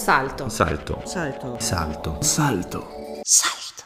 Salto. Salto. Salto. Salto. Salto. Salto.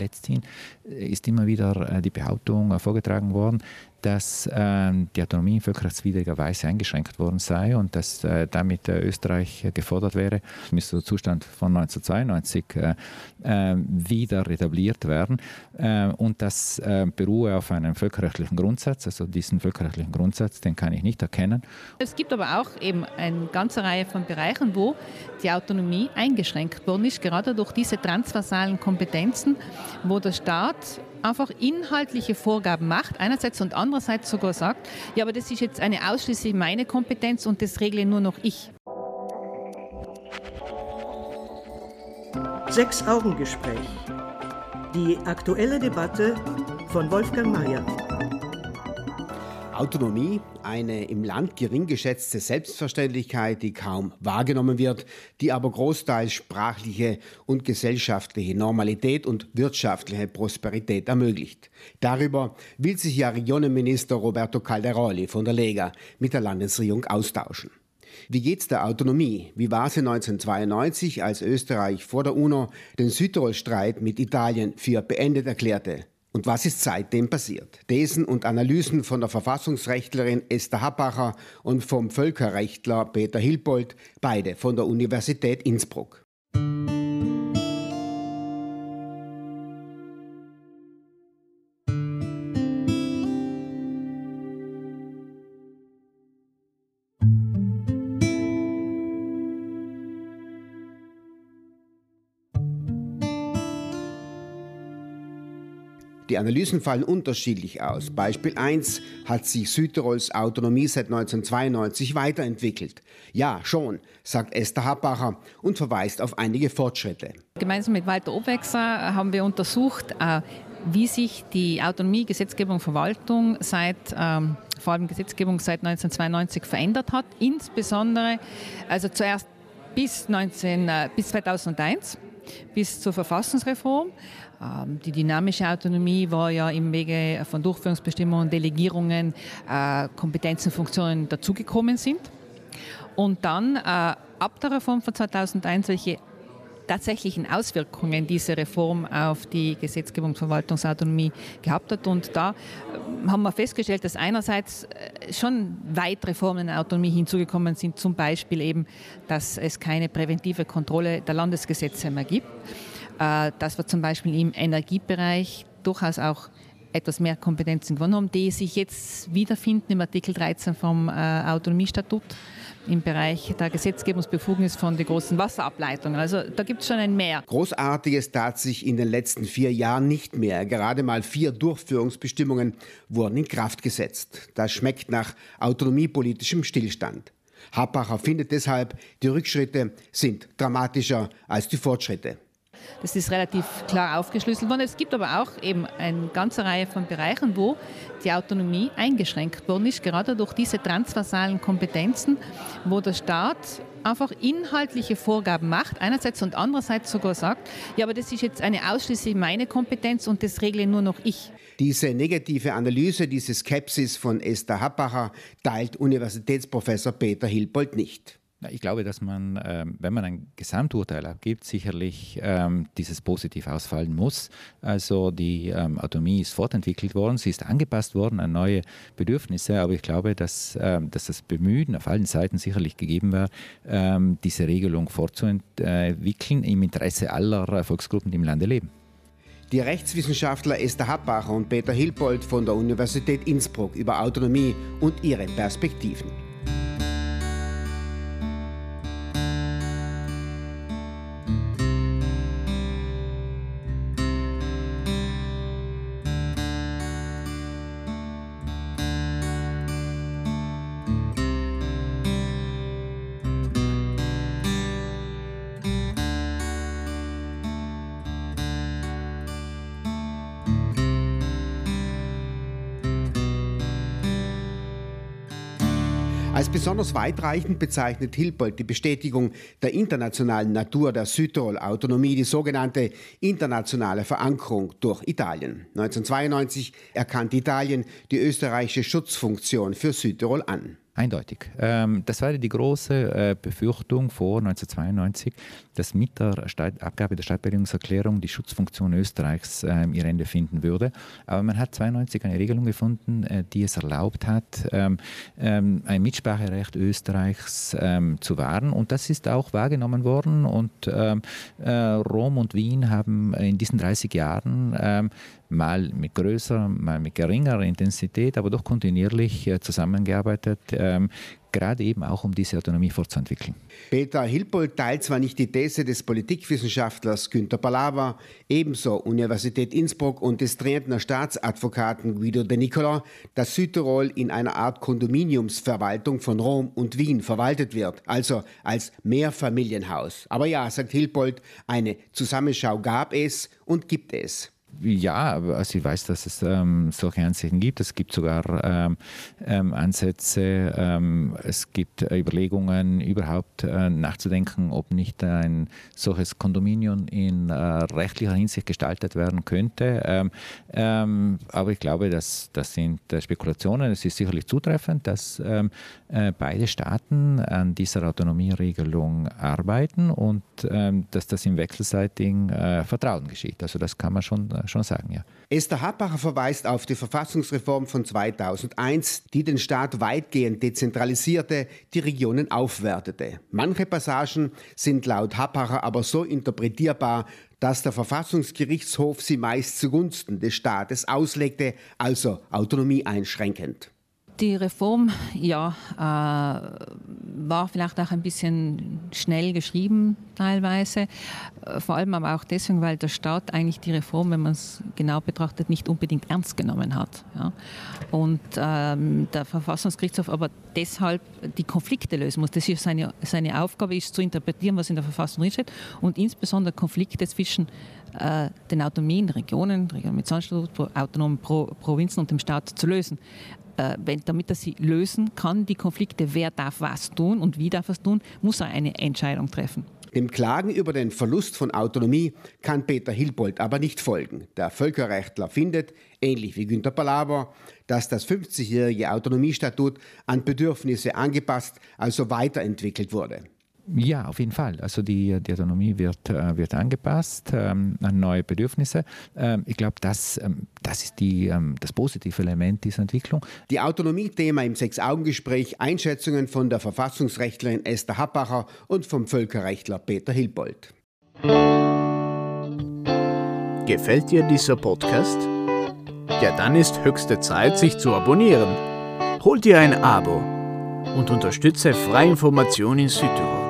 Letzthin ist immer wieder die Behauptung vorgetragen worden, dass ähm, die Autonomie völkerrechtswidrigerweise eingeschränkt worden sei und dass äh, damit äh, Österreich gefordert wäre, müsste der Zustand von 1992 äh, äh, wieder etabliert werden. Äh, und das äh, beruhe auf einem völkerrechtlichen Grundsatz. Also diesen völkerrechtlichen Grundsatz, den kann ich nicht erkennen. Es gibt aber auch eben eine ganze Reihe von Bereichen, wo die Autonomie eingeschränkt worden ist, gerade durch diese transversalen Kompetenzen, wo der Staat einfach inhaltliche Vorgaben macht, einerseits und andererseits sogar sagt, ja, aber das ist jetzt eine ausschließlich meine Kompetenz und das regle nur noch ich. Sechs Augengespräch. Die aktuelle Debatte von Wolfgang Mayer. Autonomie, eine im Land gering geschätzte Selbstverständlichkeit, die kaum wahrgenommen wird, die aber großteils sprachliche und gesellschaftliche Normalität und wirtschaftliche Prosperität ermöglicht. Darüber will sich ja Regionenminister Roberto Calderoli von der Lega mit der Landesregierung austauschen. Wie geht's der Autonomie? Wie war sie 1992, als Österreich vor der UNO den Südtirol-Streit mit Italien für beendet erklärte? Und was ist seitdem passiert? Thesen und Analysen von der Verfassungsrechtlerin Esther Happacher und vom Völkerrechtler Peter Hilpold, beide von der Universität Innsbruck. Die Analysen fallen unterschiedlich aus. Beispiel 1 hat sich Südtirols Autonomie seit 1992 weiterentwickelt. Ja, schon, sagt Esther Happacher und verweist auf einige Fortschritte. Gemeinsam mit Walter Obwechser haben wir untersucht, äh, wie sich die Autonomie, Gesetzgebung, Verwaltung seit ähm, vor allem Gesetzgebung seit 1992 verändert hat. Insbesondere, also zuerst bis, 19, äh, bis 2001 bis zur Verfassungsreform. Ähm, die dynamische Autonomie war ja im Wege von Durchführungsbestimmungen, Delegierungen, äh, Kompetenzen, Funktionen dazugekommen sind. Und dann äh, ab der Reform von 2001, welche tatsächlichen Auswirkungen diese Reform auf die Gesetzgebung Verwaltungsautonomie gehabt hat. Und da äh, haben wir festgestellt, dass einerseits schon weitere Formen der Autonomie hinzugekommen sind, zum Beispiel eben, dass es keine präventive Kontrolle der Landesgesetze mehr gibt. Äh, dass wir zum Beispiel im Energiebereich durchaus auch etwas mehr Kompetenzen gewonnen haben, die sich jetzt wiederfinden im Artikel 13 vom äh, Autonomiestatut im Bereich der Gesetzgebungsbefugnis von den großen Wasserableitungen. Also da gibt es schon ein Mehr. Großartiges tat sich in den letzten vier Jahren nicht mehr. Gerade mal vier Durchführungsbestimmungen wurden in Kraft gesetzt. Das schmeckt nach autonomiepolitischem Stillstand. Happacher findet deshalb, die Rückschritte sind dramatischer als die Fortschritte. Das ist relativ klar aufgeschlüsselt worden. Es gibt aber auch eben eine ganze Reihe von Bereichen, wo die Autonomie eingeschränkt worden ist, gerade durch diese transversalen Kompetenzen, wo der Staat einfach inhaltliche Vorgaben macht, einerseits und andererseits sogar sagt, ja, aber das ist jetzt eine ausschließlich meine Kompetenz und das regle nur noch ich. Diese negative Analyse, diese Skepsis von Esther Happacher teilt Universitätsprofessor Peter Hilpold nicht. Ich glaube, dass man, ähm, wenn man ein Gesamturteil abgibt, sicherlich ähm, dieses positiv ausfallen muss. Also die ähm, Autonomie ist fortentwickelt worden, sie ist angepasst worden an neue Bedürfnisse, aber ich glaube, dass, dass das Bemühen auf allen Seiten sicherlich gegeben war, diese Regelung fortzuentwickeln im Interesse aller Volksgruppen, die im Lande leben. Die Rechtswissenschaftler Esther Happacher und Peter Hilpold von der Universität Innsbruck über Autonomie und ihre Perspektiven. Besonders weitreichend bezeichnet Hilpold die Bestätigung der internationalen Natur der Südtirol-Autonomie, die sogenannte internationale Verankerung durch Italien. 1992 erkannte Italien die österreichische Schutzfunktion für Südtirol an. Eindeutig. Ähm, das war die große äh, Befürchtung vor 1992, dass mit der Abgabe der Stadtbildungserklärung die Schutzfunktion Österreichs äh, ihr Ende finden würde. Aber man hat 1992 eine Regelung gefunden, äh, die es erlaubt hat, ähm, ähm, ein Mitspracherecht Österreichs ähm, zu wahren. Und das ist auch wahrgenommen worden. Und ähm, äh, Rom und Wien haben in diesen 30 Jahren ähm, mal mit größerer, mal mit geringerer Intensität, aber doch kontinuierlich äh, zusammengearbeitet, ähm, gerade eben auch um diese Autonomie fortzuentwickeln. Peter Hilpold teilt zwar nicht die These des Politikwissenschaftlers Günter Palawa, ebenso Universität Innsbruck und des Trientner Staatsadvokaten Guido de Nicola, dass Südtirol in einer Art Kondominiumsverwaltung von Rom und Wien verwaltet wird, also als Mehrfamilienhaus. Aber ja, sagt Hilpold, eine Zusammenschau gab es und gibt es. Ja, also ich weiß, dass es ähm, solche Ansichten gibt. Es gibt sogar ähm, ähm, Ansätze, ähm, es gibt Überlegungen, überhaupt äh, nachzudenken, ob nicht ein solches Kondominium in äh, rechtlicher Hinsicht gestaltet werden könnte. Ähm, ähm, aber ich glaube, dass, das sind äh, Spekulationen. Es ist sicherlich zutreffend, dass äh, beide Staaten an dieser Autonomieregelung arbeiten und dass das im wechselseitigen äh, Vertrauen geschieht. Also das kann man schon schon sagen, ja. Esther Happacher verweist auf die Verfassungsreform von 2001, die den Staat weitgehend dezentralisierte, die Regionen aufwertete. Manche Passagen sind laut Happacher aber so interpretierbar, dass der Verfassungsgerichtshof sie meist zugunsten des Staates auslegte, also Autonomie einschränkend. Die Reform, ja, äh, war vielleicht auch ein bisschen schnell geschrieben teilweise, äh, vor allem aber auch deswegen, weil der Staat eigentlich die Reform, wenn man es genau betrachtet, nicht unbedingt ernst genommen hat. Ja. Und ähm, der Verfassungsgerichtshof aber deshalb die Konflikte lösen muss. Das ist seine, seine Aufgabe, ist zu interpretieren, was in der Verfassung drinsteht und insbesondere Konflikte zwischen äh, den autonomen Regionen, Regionen mit Sonderstatut, autonomen Pro Provinzen und dem Staat zu lösen äh, wenn, damit er sie lösen kann, die Konflikte, wer darf was tun und wie darf es tun, muss er eine Entscheidung treffen. Dem Klagen über den Verlust von Autonomie kann Peter Hilbold aber nicht folgen. Der Völkerrechtler findet, ähnlich wie Günter Palaber, dass das 50-jährige Autonomiestatut an Bedürfnisse angepasst, also weiterentwickelt wurde. Ja, auf jeden Fall. Also die, die Autonomie wird, äh, wird angepasst ähm, an neue Bedürfnisse. Ähm, ich glaube, das, ähm, das ist die, ähm, das positive Element dieser Entwicklung. Die Autonomie-Thema im Sechs-Augen-Gespräch, Einschätzungen von der Verfassungsrechtlerin Esther Happacher und vom Völkerrechtler Peter Hilbold. Gefällt dir dieser Podcast? Ja, dann ist höchste Zeit, sich zu abonnieren. Hol dir ein Abo und unterstütze freie Information in Südtirol.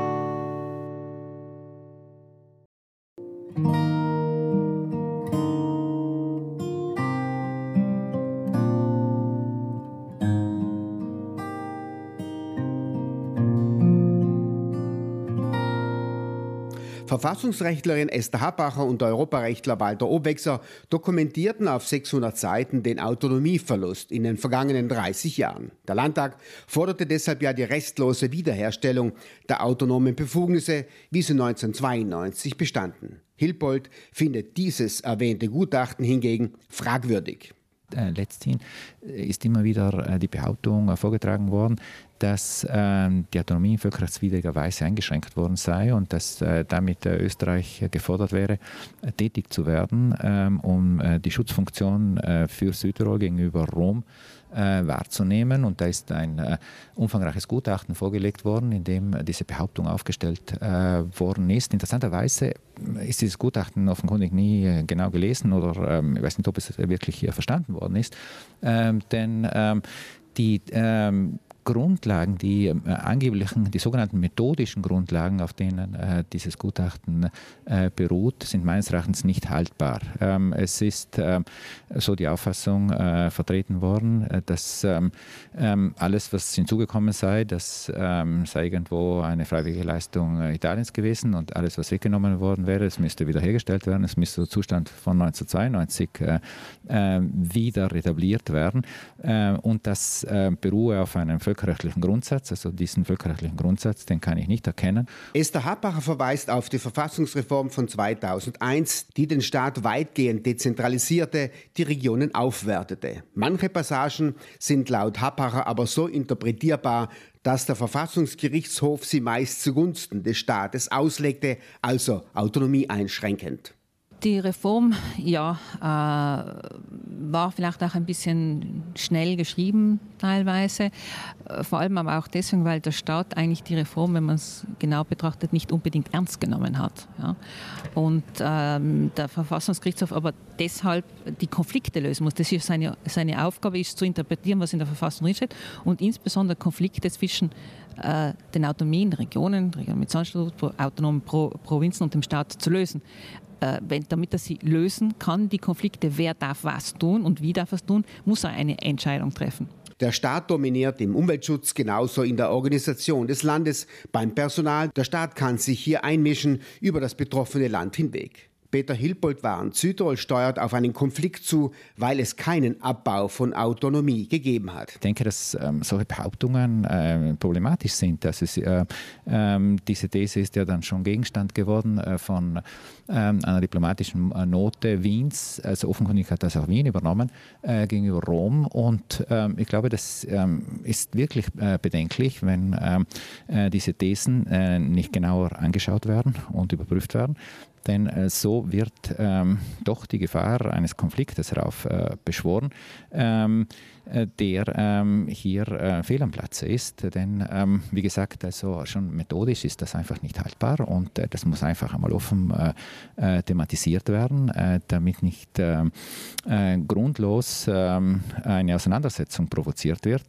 Verfassungsrechtlerin Esther Happacher und Europarechtler Walter Obwechser dokumentierten auf 600 Seiten den Autonomieverlust in den vergangenen 30 Jahren. Der Landtag forderte deshalb ja die restlose Wiederherstellung der autonomen Befugnisse, wie sie 1992 bestanden. Hilpold findet dieses erwähnte Gutachten hingegen fragwürdig. Äh, letzthin ist immer wieder äh, die Behauptung äh, vorgetragen worden, dass ähm, die Autonomie in völkerrechtswidriger Weise eingeschränkt worden sei und dass äh, damit äh, Österreich gefordert wäre, äh, tätig zu werden, ähm, um äh, die Schutzfunktion äh, für Südtirol gegenüber Rom äh, wahrzunehmen. Und da ist ein umfangreiches Gutachten vorgelegt worden, in dem diese Behauptung aufgestellt worden ist. Interessanterweise ist dieses Gutachten offenkundig nie genau gelesen oder ähm, ich weiß nicht, ob es wirklich verstanden worden ist. Ähm, denn ähm, die ähm, Grundlagen, die äh, angeblichen, die sogenannten methodischen Grundlagen, auf denen äh, dieses Gutachten äh, beruht, sind meines Erachtens nicht haltbar. Ähm, es ist ähm, so die Auffassung äh, vertreten worden, äh, dass ähm, ähm, alles, was hinzugekommen sei, das ähm, sei irgendwo eine freiwillige Leistung äh, Italiens gewesen und alles, was weggenommen worden wäre, es müsste wiederhergestellt werden, es müsste der Zustand von 1992 wieder etabliert werden und das beruhe auf einem völlig völkerrechtlichen Grundsatz. Also diesen völkerrechtlichen Grundsatz, den kann ich nicht erkennen. Esther Happacher verweist auf die Verfassungsreform von 2001, die den Staat weitgehend dezentralisierte, die Regionen aufwertete. Manche Passagen sind laut Happacher aber so interpretierbar, dass der Verfassungsgerichtshof sie meist zugunsten des Staates auslegte, also Autonomie einschränkend. Die Reform, ja, äh, war vielleicht auch ein bisschen schnell geschrieben teilweise, äh, vor allem aber auch deswegen, weil der Staat eigentlich die Reform, wenn man es genau betrachtet, nicht unbedingt ernst genommen hat. Ja. Und ähm, der Verfassungsgerichtshof aber deshalb die Konflikte lösen muss. Das ist seine, seine Aufgabe, ist zu interpretieren, was in der Verfassung drinsteht und insbesondere Konflikte zwischen äh, den autonomen Regionen, Regionen mit Sonderstatut, autonomen Pro Provinzen und dem Staat zu lösen äh, wenn, damit er sie lösen kann, die Konflikte, wer darf was tun und wie darf es tun, muss er eine Entscheidung treffen. Der Staat dominiert im Umweltschutz genauso in der Organisation des Landes, beim Personal. Der Staat kann sich hier einmischen über das betroffene Land hinweg. Peter Hilpold warnt, Südtirol steuert auf einen Konflikt zu, weil es keinen Abbau von Autonomie gegeben hat. Ich denke, dass ähm, solche Behauptungen äh, problematisch sind. Dass es, äh, äh, diese These ist ja dann schon Gegenstand geworden äh, von ähm, einer diplomatischen äh, Note Wiens. Also offenkundig hat das auch Wien übernommen äh, gegenüber Rom. Und ähm, ich glaube, das ähm, ist wirklich bedenklich, wenn diese Thesen nicht genauer angeschaut werden und überprüft werden. Denn äh, so wird ähm, doch die Gefahr eines Konfliktes herauf äh, beschworen. Ähm, äh, der ähm, hier äh, fehl am Platze ist. Denn, ähm, wie gesagt, also schon methodisch ist das einfach nicht haltbar und äh, das muss einfach einmal offen äh, äh, thematisiert werden, äh, damit nicht ähm, grundlos ähm, eine Auseinandersetzung provoziert wird.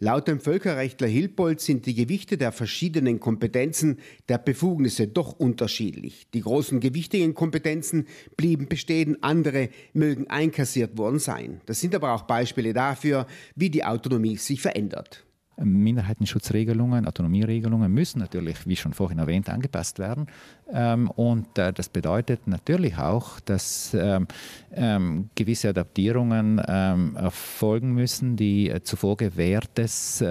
Laut dem Völkerrechtler Hilpold sind die Gewichte der verschiedenen Kompetenzen der Befugnisse doch unterschiedlich. Die großen gewichtigen Kompetenzen blieben bestehen, andere mögen einkassiert worden sein. Das sind aber auch Beispiele dafür, dafür, wie die Autonomie sich verändert. Minderheitenschutzregelungen, Autonomieregelungen müssen natürlich, wie schon vorhin erwähnt, angepasst werden. Ähm, und äh, das bedeutet natürlich auch, dass ähm, ähm, gewisse Adaptierungen erfolgen müssen, die äh, zuvor gewährtes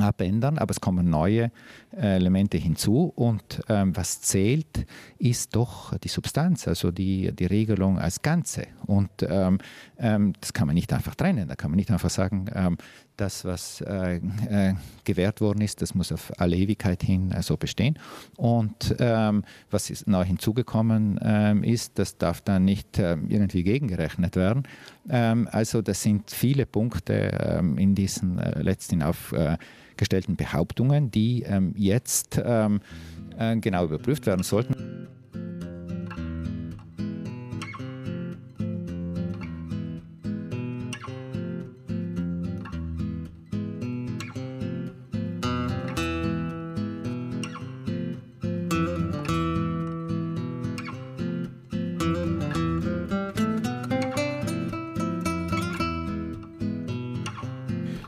abändern, aber es kommen neue äh, Elemente hinzu und ähm, was zählt, ist doch die Substanz, also die, die Regelung als Ganze. Und ähm, ähm, das kann man nicht einfach trennen, da kann man nicht einfach sagen, ähm, das, was äh, äh, gewährt worden ist, das muss auf alle Ewigkeit hin äh, so bestehen. Und ähm, was ist neu hinzugekommen ähm, ist, das darf dann nicht irgendwie gegengerechnet werden. also das sind viele Punkte in diesen äh, letzten auf gestellten Behauptungen, die ähm, jetzt ähm, äh, genau überprüft werden sollten.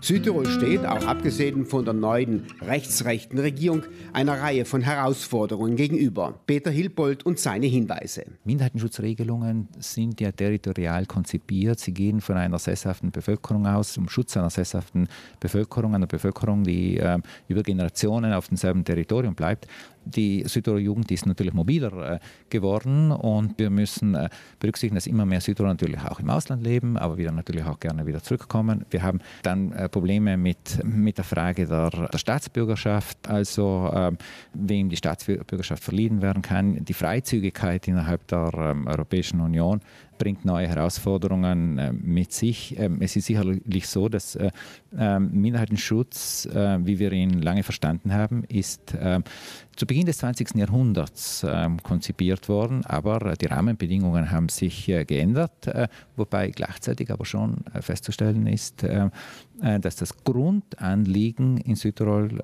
Südtirol steht, auch abgesehen von der neuen rechtsrechten Regierung, einer Reihe von Herausforderungen gegenüber. Peter Hilpold und seine Hinweise. Minderheitenschutzregelungen sind ja territorial konzipiert. Sie gehen von einer sesshaften Bevölkerung aus, um Schutz einer sesshaften Bevölkerung, einer Bevölkerung, die äh, über Generationen auf demselben Territorium bleibt die Südtiroler Jugend ist natürlich mobiler äh, geworden und wir müssen äh, berücksichtigen, dass immer mehr Südtiroler natürlich auch im Ausland leben, aber wieder natürlich auch gerne wieder zurückkommen. Wir haben dann äh, Probleme mit, mit der Frage der, der Staatsbürgerschaft, also ähm, wem die Staatsbürgerschaft verliehen werden kann, die Freizügigkeit innerhalb der ähm, Europäischen Union bringt neue Herausforderungen mit sich. Ähm, es ist sicherlich so, dass ähm, Minderheitenschutz, äh, wie wir ihn lange verstanden haben, ist ähm, zu Beginn des 20. Jahrhunderts konzipiert worden, aber die Rahmenbedingungen haben sich geändert, wobei gleichzeitig aber schon festzustellen ist, dass das Grundanliegen in Südtirol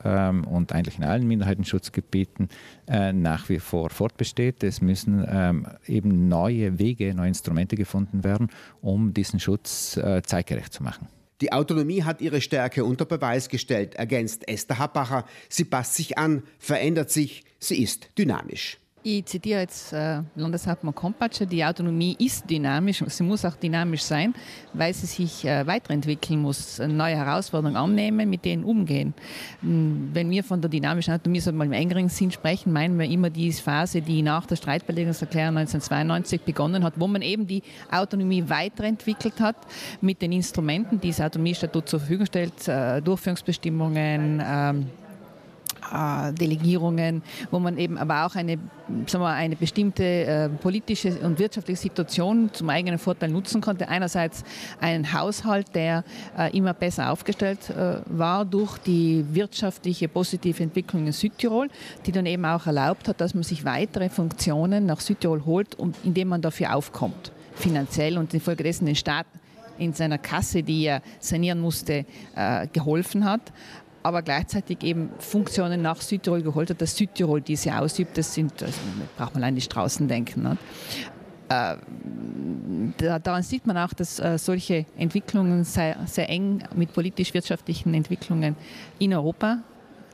und eigentlich in allen Minderheitenschutzgebieten nach wie vor fortbesteht. Es müssen eben neue Wege, neue Instrumente gefunden werden, um diesen Schutz äh, zeitgerecht zu machen. Die Autonomie hat ihre Stärke unter Beweis gestellt, ergänzt Esther Happacher. Sie passt sich an, verändert sich, sie ist dynamisch. Ich zitiere jetzt äh, Landeshauptmann Kompatscher, die Autonomie ist dynamisch, sie muss auch dynamisch sein, weil sie sich äh, weiterentwickeln muss, neue Herausforderungen annehmen, mit denen umgehen. Hm, wenn wir von der dynamischen Autonomie so mal im engeren Sinn sprechen, meinen wir immer die Phase, die nach der Streitbeilegungserklärung 1992 begonnen hat, wo man eben die Autonomie weiterentwickelt hat mit den Instrumenten, die das Autonomiestatut zur Verfügung stellt, äh, Durchführungsbestimmungen, ähm, äh, Delegierungen, wo man eben aber auch eine, sagen wir, eine bestimmte äh, politische und wirtschaftliche Situation zum eigenen Vorteil nutzen konnte. Einerseits einen Haushalt, der äh, immer besser aufgestellt war durch die wirtschaftliche positive Entwicklung in Südtirol, die dann eben auch erlaubt hat, dass man sich weitere Funktionen nach Südtirol holt, indem man dafür aufkommt, finanziell und infolgedessen den Staat in seiner Kasse, die er sanieren musste, geholfen hat aber gleichzeitig eben Funktionen nach Südtirol geholt hat, dass Südtirol diese ausübt. Das sind, also braucht man allein die Straßen denken. Ne? Äh, daran sieht man auch, dass äh, solche Entwicklungen sehr, sehr eng mit politisch-wirtschaftlichen Entwicklungen in Europa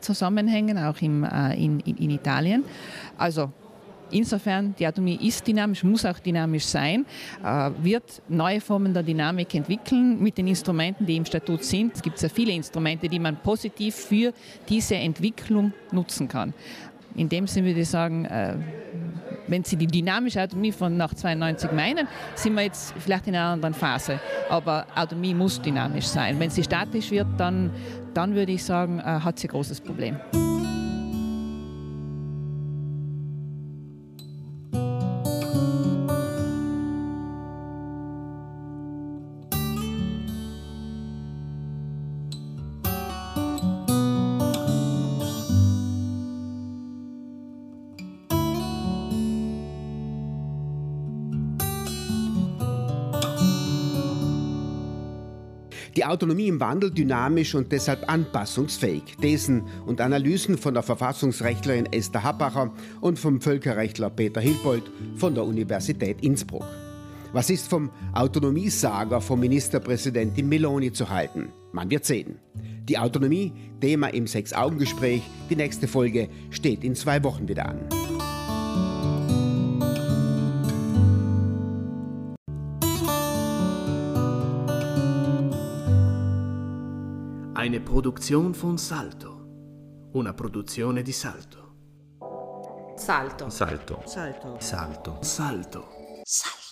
zusammenhängen, auch im, äh, in, in, in Italien. Also Insofern, die Autonomie ist dynamisch, muss auch dynamisch sein, äh, wird neue Formen der Dynamik entwickeln mit den Instrumenten, die im Statut sind. Es gibt sehr viele Instrumente, die man positiv für diese Entwicklung nutzen kann. In dem Sinne würde ich sagen, äh, wenn Sie die dynamische Autonomie von nach 92 meinen, sind wir jetzt vielleicht in einer anderen Phase. Aber Autonomie muss dynamisch sein. Wenn sie statisch wird, dann, dann würde ich sagen, äh, hat sie ein großes Problem. Autonomie im Wandel dynamisch und deshalb anpassungsfähig. Thesen und Analysen von der Verfassungsrechtlerin Esther Happacher und vom Völkerrechtler Peter Hilpold von der Universität Innsbruck. Was ist vom Autonomiesager von Ministerpräsidentin Meloni zu halten? Man wird sehen. Die Autonomie, Thema im Sechs-Augen-Gespräch. Die nächste Folge steht in zwei Wochen wieder an. Eine produzione von Salto. Una produzione di Salto. Salto. Salto. Salto. Salto. Salto. Salto.